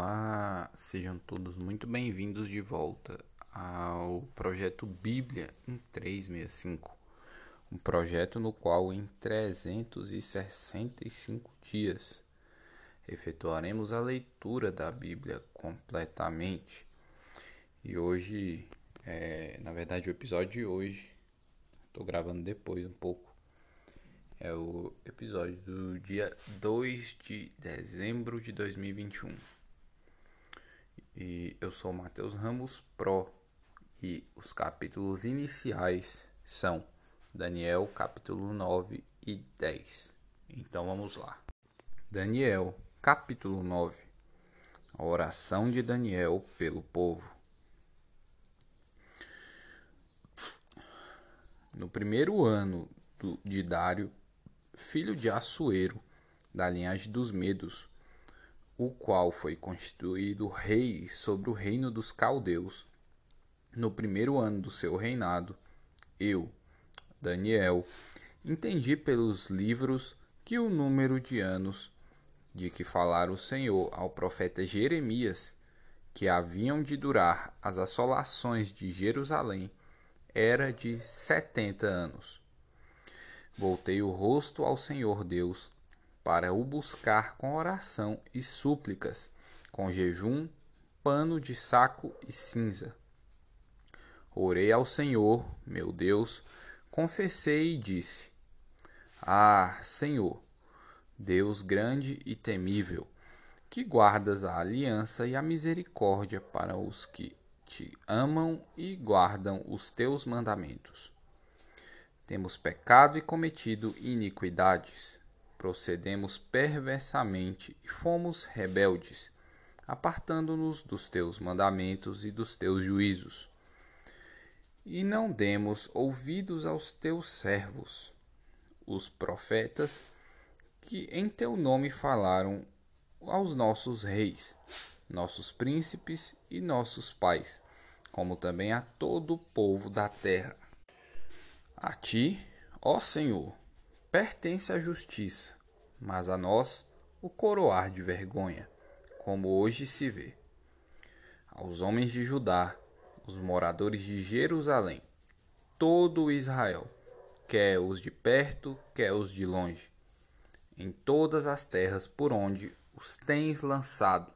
Olá, sejam todos muito bem-vindos de volta ao projeto Bíblia em 365. Um projeto no qual em 365 dias efetuaremos a leitura da Bíblia completamente. E hoje, é, na verdade, o episódio de hoje, estou gravando depois um pouco é o episódio do dia 2 de dezembro de 2021. E eu sou Matheus Ramos Pro e os capítulos iniciais são Daniel capítulo 9 e 10. Então vamos lá. Daniel capítulo 9. A oração de Daniel pelo povo. No primeiro ano do, de Dário, filho de Assuero, da linhagem dos Medos, o qual foi constituído rei sobre o reino dos caldeus. No primeiro ano do seu reinado, eu, Daniel, entendi pelos livros que o número de anos de que falara o Senhor ao profeta Jeremias, que haviam de durar as assolações de Jerusalém, era de setenta anos. Voltei o rosto ao Senhor Deus para o buscar com oração e súplicas, com jejum, pano de saco e cinza. Orei ao Senhor, meu Deus, confessei e disse: Ah, Senhor, Deus grande e temível, que guardas a aliança e a misericórdia para os que te amam e guardam os teus mandamentos. Temos pecado e cometido iniquidades, procedemos perversamente e fomos rebeldes, apartando-nos dos teus mandamentos e dos teus juízos. E não demos ouvidos aos teus servos, os profetas, que em teu nome falaram aos nossos reis, nossos príncipes e nossos pais, como também a todo o povo da terra a ti, ó Senhor, pertence a justiça, mas a nós o coroar de vergonha, como hoje se vê. Aos homens de Judá, os moradores de Jerusalém, todo Israel, quer os de perto, quer os de longe, em todas as terras por onde os tens lançado,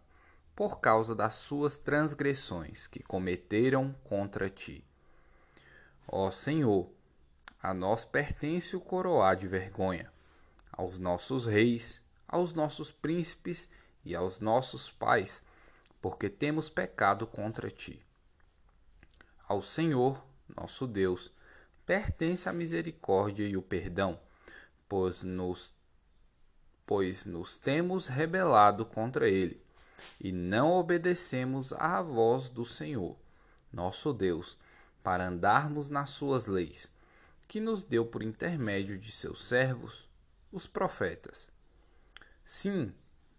por causa das suas transgressões que cometeram contra ti. Ó Senhor, a nós pertence o coroar de vergonha, aos nossos reis, aos nossos príncipes e aos nossos pais, porque temos pecado contra ti. Ao Senhor, nosso Deus, pertence a misericórdia e o perdão, pois nos, pois nos temos rebelado contra ele, e não obedecemos à voz do Senhor, nosso Deus, para andarmos nas suas leis que nos deu por intermédio de seus servos, os profetas. Sim,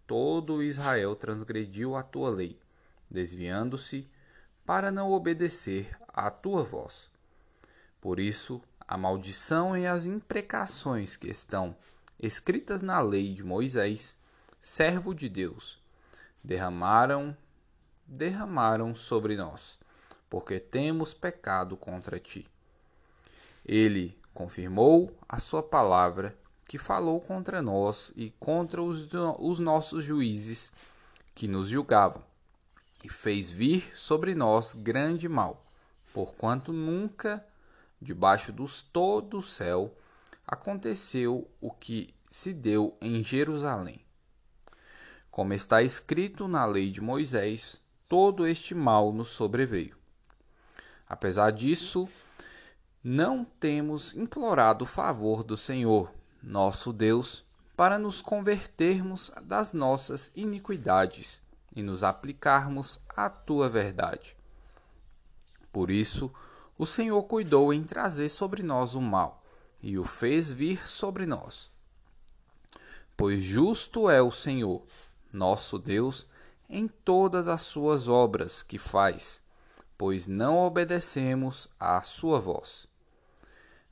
todo Israel transgrediu a tua lei, desviando-se para não obedecer à tua voz. Por isso, a maldição e as imprecações que estão escritas na lei de Moisés, servo de Deus, derramaram derramaram sobre nós, porque temos pecado contra ti. Ele confirmou a sua palavra que falou contra nós e contra os, os nossos juízes que nos julgavam, e fez vir sobre nós grande mal, porquanto nunca, debaixo dos todo o céu, aconteceu o que se deu em Jerusalém. Como está escrito na lei de Moisés, todo este mal nos sobreveio. Apesar disso, não temos implorado o favor do Senhor, nosso Deus, para nos convertermos das nossas iniquidades e nos aplicarmos à tua verdade. Por isso, o Senhor cuidou em trazer sobre nós o mal e o fez vir sobre nós. Pois justo é o Senhor, nosso Deus, em todas as suas obras que faz, pois não obedecemos à sua voz.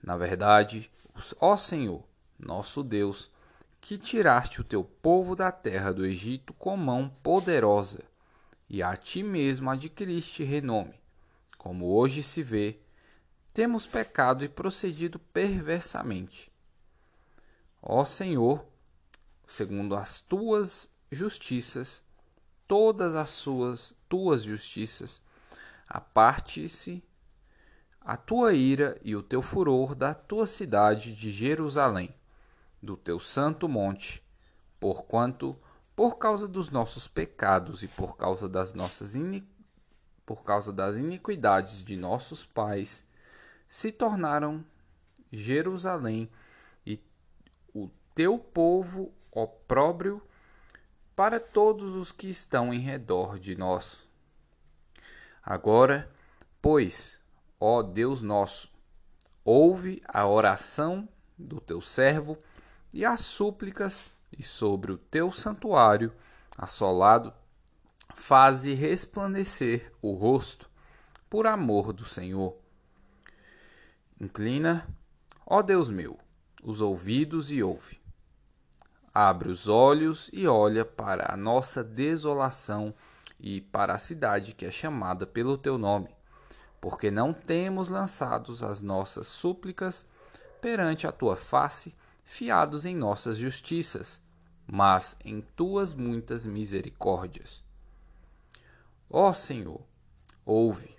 Na verdade, ó Senhor, nosso Deus, que tiraste o teu povo da terra do Egito com mão poderosa, e a ti mesmo adquiriste renome. Como hoje se vê, temos pecado e procedido perversamente. Ó Senhor, segundo as tuas justiças, todas as suas tuas justiças, aparte-se a tua ira e o teu furor da tua cidade de Jerusalém, do teu santo monte, porquanto por causa dos nossos pecados e por causa das nossas por causa das iniquidades de nossos pais, se tornaram Jerusalém e o teu povo opróbrio para todos os que estão em redor de nós. Agora, pois, ó Deus nosso, ouve a oração do teu servo e as súplicas, e sobre o teu santuário assolado, faze resplandecer o rosto, por amor do Senhor. Inclina, ó Deus meu, os ouvidos e ouve. Abre os olhos e olha para a nossa desolação e para a cidade que é chamada pelo teu nome, porque não temos lançados as nossas súplicas perante a tua face, fiados em nossas justiças, mas em tuas muitas misericórdias. Ó Senhor, ouve.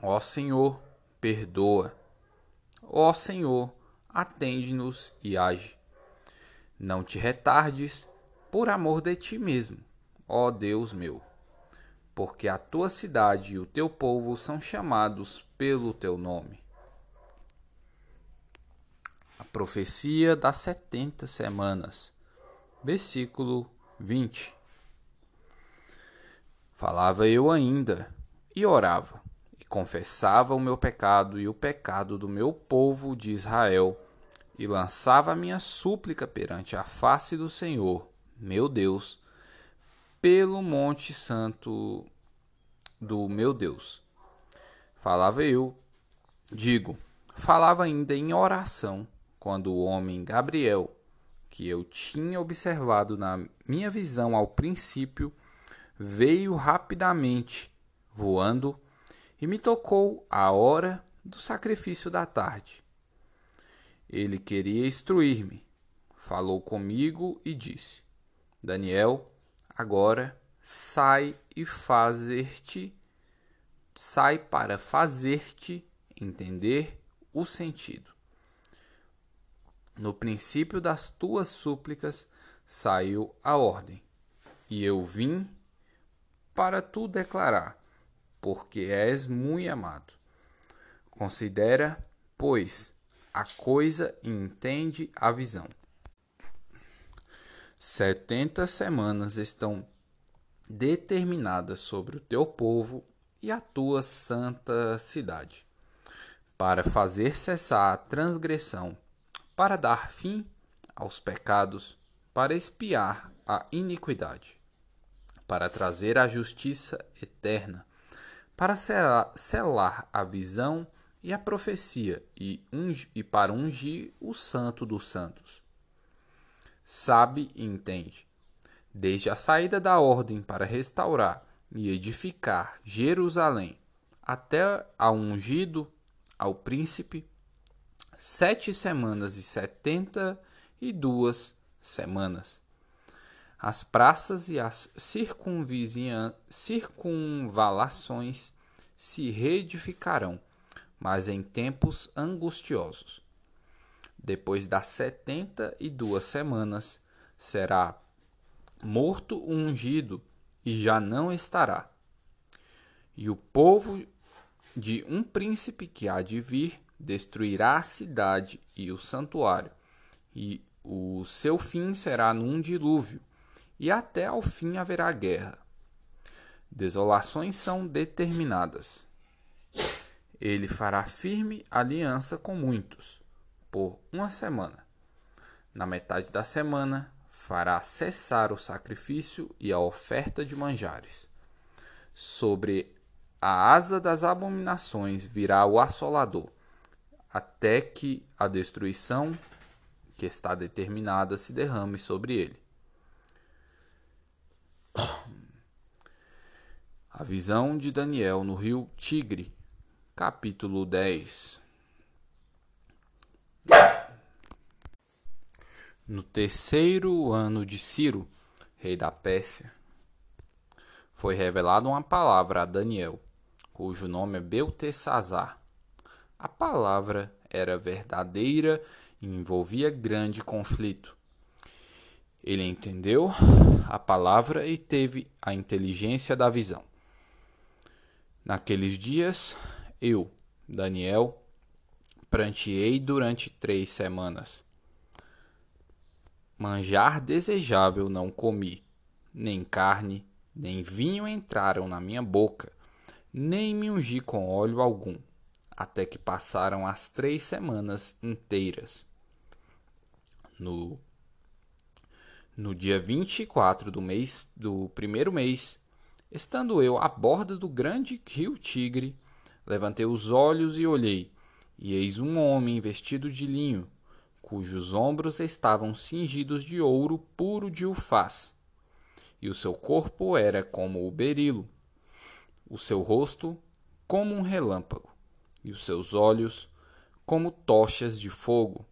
Ó Senhor, perdoa. Ó Senhor, atende-nos e age. Não te retardes por amor de ti mesmo ó Deus meu, porque a tua cidade e o teu povo são chamados pelo teu nome. A profecia das setenta semanas, versículo 20. Falava eu ainda, e orava, e confessava o meu pecado e o pecado do meu povo de Israel, e lançava a minha súplica perante a face do Senhor, meu Deus, pelo Monte Santo do meu Deus. Falava eu, digo, falava ainda em oração, quando o homem Gabriel, que eu tinha observado na minha visão ao princípio, veio rapidamente, voando, e me tocou a hora do sacrifício da tarde. Ele queria instruir-me, falou comigo e disse: Daniel, Agora sai e fazer-te sai para fazer-te entender o sentido. No princípio das tuas súplicas saiu a ordem, e eu vim para tu declarar, porque és muito amado. Considera, pois, a coisa e entende a visão. Setenta semanas estão determinadas sobre o teu povo e a tua santa cidade, para fazer cessar a transgressão, para dar fim aos pecados, para expiar a iniquidade, para trazer a justiça eterna, para selar, a visão e a profecia, e, e para ungir o santo dos santos sabe e entende. Desde a saída da ordem para restaurar e edificar Jerusalém até ao ungido, ao príncipe, sete semanas e setenta e duas semanas. As praças e as circunvalações se reedificarão, mas em tempos angustiosos depois das setenta e duas semanas, será morto o ungido e já não estará. E o povo de um príncipe que há de vir destruirá a cidade e o santuário, e o seu fim será num dilúvio, e até ao fim haverá guerra. Desolações são determinadas. Ele fará firme aliança com muitos por uma semana. Na metade da semana, fará cessar o sacrifício e a oferta de manjares. Sobre a asa das abominações virá o assolador, até que a destruição que está determinada se derrame sobre ele. A visão de Daniel no rio Tigre, capítulo 10. No terceiro ano de Ciro, rei da Pérsia, foi revelada uma palavra a Daniel, cujo nome é Beltesazar. A palavra era verdadeira e envolvia grande conflito. Ele entendeu a palavra e teve a inteligência da visão. Naqueles dias, eu, Daniel, pranteei durante três semanas. Manjar desejável não comi, nem carne, nem vinho entraram na minha boca, nem me ungi com óleo algum, até que passaram as três semanas inteiras. No, no dia 24 do mês do primeiro mês, Estando eu à borda do grande rio Tigre, levantei os olhos e olhei, e eis um homem vestido de linho, cujos ombros estavam cingidos de ouro puro de ufaz, e o seu corpo era como o berilo, o seu rosto como um relâmpago, e os seus olhos como tochas de fogo,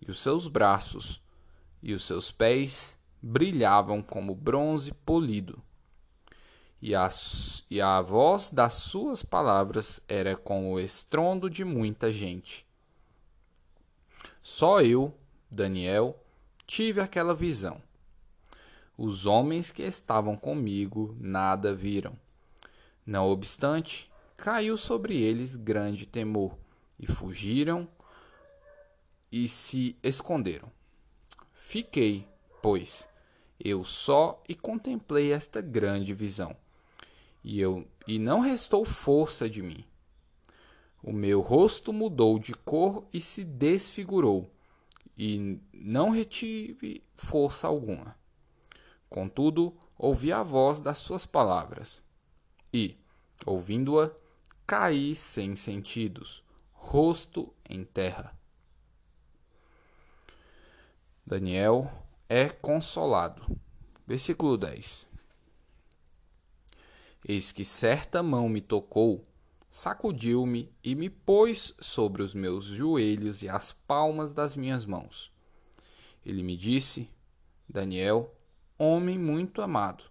e os seus braços e os seus pés brilhavam como bronze polido e a, e a voz das suas palavras era como o estrondo de muita gente. Só eu, Daniel, tive aquela visão. Os homens que estavam comigo nada viram. Não obstante, caiu sobre eles grande temor, e fugiram e se esconderam. Fiquei, pois, eu só e contemplei esta grande visão e eu e não restou força de mim. O meu rosto mudou de cor e se desfigurou, e não retive força alguma. Contudo, ouvi a voz das suas palavras, e, ouvindo-a, caí sem sentidos, rosto em terra. Daniel é consolado. Versículo 10. Eis que certa mão me tocou, sacudiu-me e me pôs sobre os meus joelhos e as palmas das minhas mãos. Ele me disse: Daniel, homem muito amado,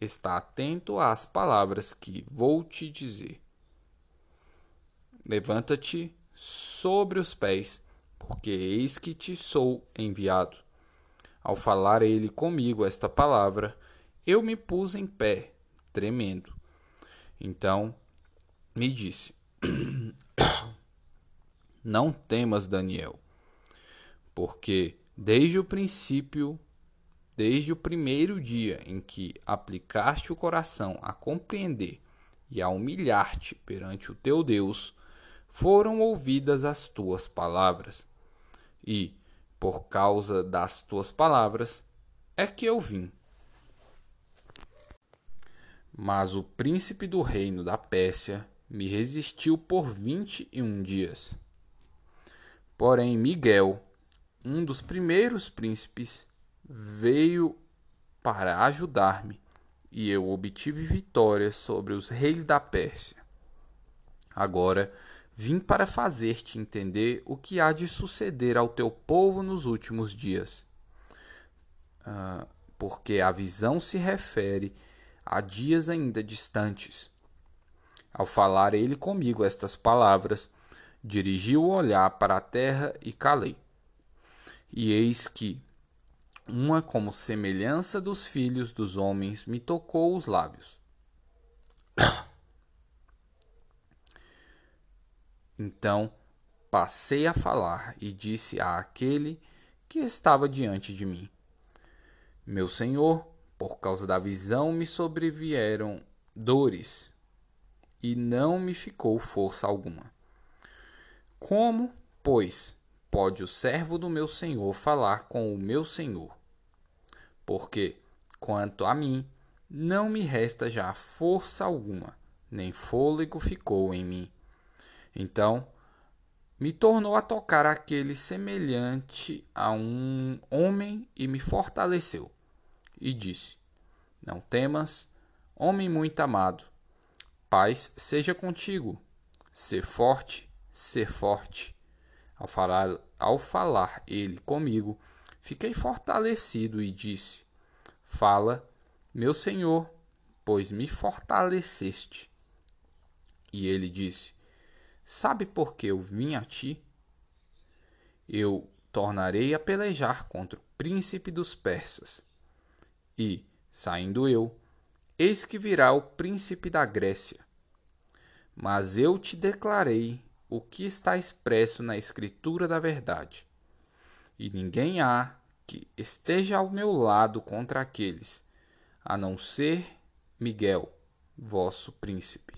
está atento às palavras que vou te dizer. Levanta-te sobre os pés, porque eis que te sou enviado. Ao falar ele comigo esta palavra, eu me pus em pé tremendo. Então me disse: Não temas, Daniel, porque desde o princípio, desde o primeiro dia em que aplicaste o coração a compreender e a humilhar-te perante o teu Deus, foram ouvidas as tuas palavras. E, por causa das tuas palavras, é que eu vim. Mas o príncipe do reino da Pérsia me resistiu por vinte e um dias. Porém, Miguel, um dos primeiros príncipes, veio para ajudar-me, e eu obtive vitória sobre os reis da Pérsia. Agora vim para fazer-te entender o que há de suceder ao teu povo nos últimos dias. Uh, porque a visão se refere há dias ainda distantes. Ao falar ele comigo estas palavras, dirigi o olhar para a terra e calei. E eis que uma como semelhança dos filhos dos homens me tocou os lábios. Então passei a falar e disse àquele que estava diante de mim: Meu senhor, por causa da visão me sobrevieram dores e não me ficou força alguma. Como, pois, pode o servo do meu senhor falar com o meu senhor? Porque, quanto a mim, não me resta já força alguma, nem fôlego ficou em mim. Então, me tornou a tocar aquele semelhante a um homem e me fortaleceu e disse: Não temas, homem muito amado, paz seja contigo. Ser forte, ser forte. Ao falar, ao falar ele comigo, fiquei fortalecido e disse: Fala, meu senhor, pois me fortaleceste. E ele disse: Sabe por que eu vim a ti? Eu tornarei a pelejar contra o príncipe dos persas. E, saindo eu, eis que virá o príncipe da Grécia. Mas eu te declarei o que está expresso na Escritura da verdade. E ninguém há que esteja ao meu lado contra aqueles, a não ser Miguel, vosso príncipe.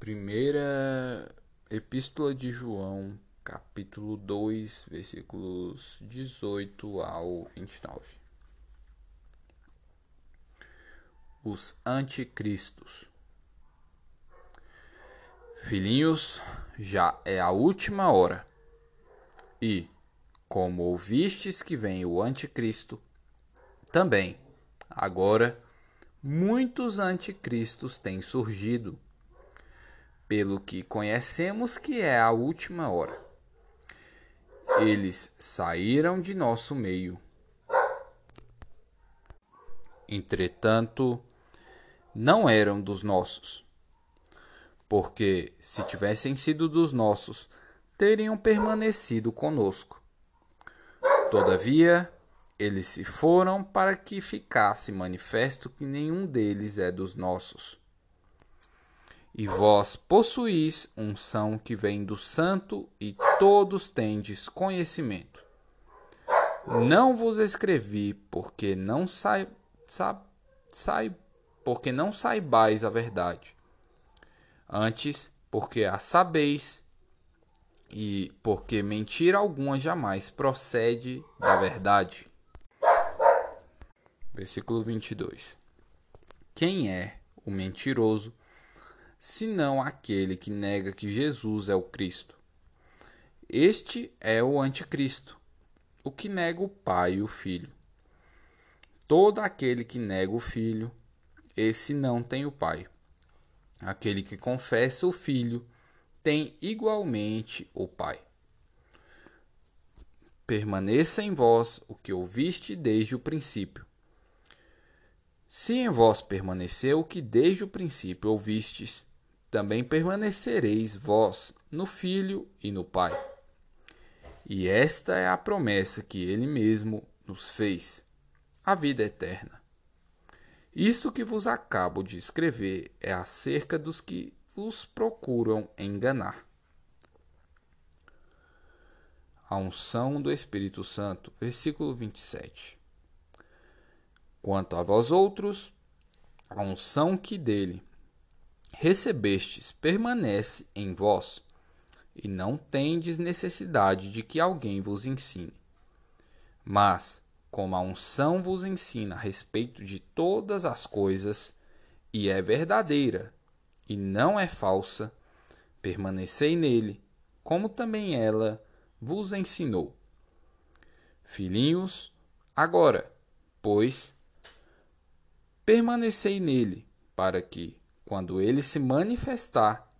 Primeira Epístola de João, capítulo 2, versículos 18 ao 29. Os anticristos. Filhinhos, já é a última hora. E, como ouvistes que vem o anticristo, também, agora, muitos anticristos têm surgido pelo que conhecemos que é a última hora. Eles saíram de nosso meio. Entretanto, não eram dos nossos. Porque, se tivessem sido dos nossos, teriam permanecido conosco. Todavia, eles se foram para que ficasse manifesto que nenhum deles é dos nossos. E vós possuís unção que vem do Santo, e todos tendes conhecimento. Não vos escrevi porque não sai, sa, sai, porque não saibais a verdade. Antes, porque a sabeis, e porque mentira alguma jamais procede da verdade. Versículo 22. Quem é o mentiroso senão aquele que nega que Jesus é o Cristo. Este é o anticristo, o que nega o Pai e o Filho. Todo aquele que nega o Filho, esse não tem o Pai. Aquele que confessa o Filho tem igualmente o Pai. Permaneça em vós o que ouviste desde o princípio. Se em vós permaneceu o que desde o princípio ouvistes, também permanecereis vós no Filho e no Pai. E esta é a promessa que ele mesmo nos fez, a vida eterna. Isto que vos acabo de escrever é acerca dos que vos procuram enganar. A unção do Espírito Santo, versículo 27. Quanto a vós outros, a unção que dele recebestes permanece em vós, e não tendes necessidade de que alguém vos ensine. Mas, como a unção vos ensina a respeito de todas as coisas, e é verdadeira, e não é falsa, permanecei nele, como também ela vos ensinou. Filhinhos, agora, pois, permanecei nele, para que, quando ele se manifestar,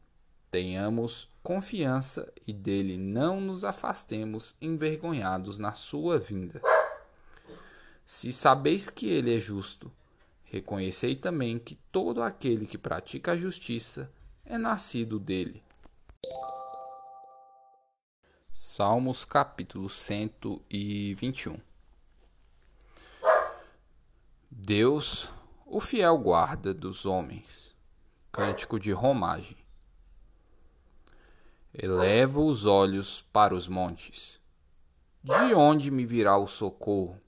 tenhamos confiança e dele não nos afastemos envergonhados na sua vinda. Se sabeis que ele é justo, reconhecei também que todo aquele que pratica a justiça é nascido dele. Salmos capítulo 121 Deus, o fiel guarda dos homens Cântico de romagem. Elevo os olhos para os montes. De onde me virá o socorro?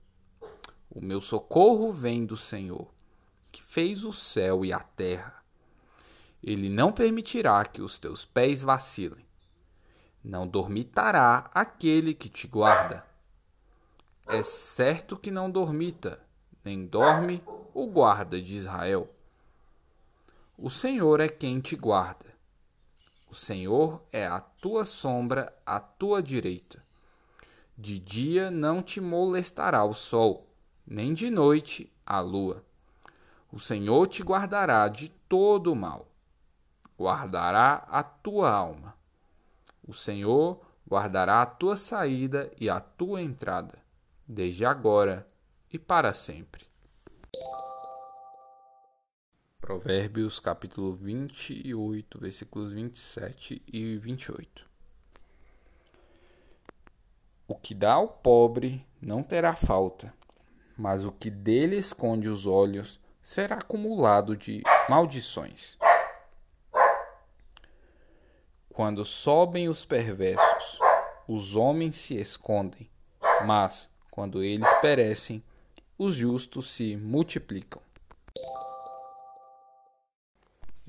O meu socorro vem do Senhor, que fez o céu e a terra. Ele não permitirá que os teus pés vacilem. Não dormitará aquele que te guarda. É certo que não dormita, nem dorme o guarda de Israel. O Senhor é quem te guarda. O Senhor é a tua sombra à tua direita. De dia não te molestará o sol, nem de noite a lua. O Senhor te guardará de todo o mal, guardará a tua alma. O Senhor guardará a tua saída e a tua entrada, desde agora e para sempre. Provérbios capítulo 28, versículos 27 e 28. O que dá ao pobre não terá falta, mas o que dele esconde os olhos será acumulado de maldições. Quando sobem os perversos, os homens se escondem, mas quando eles perecem, os justos se multiplicam.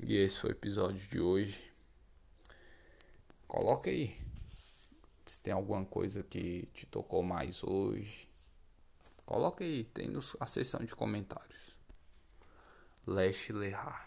E esse foi o episódio de hoje. Coloca aí se tem alguma coisa que te tocou mais hoje. Coloca aí, tem a seção de comentários. Leste Lerrar.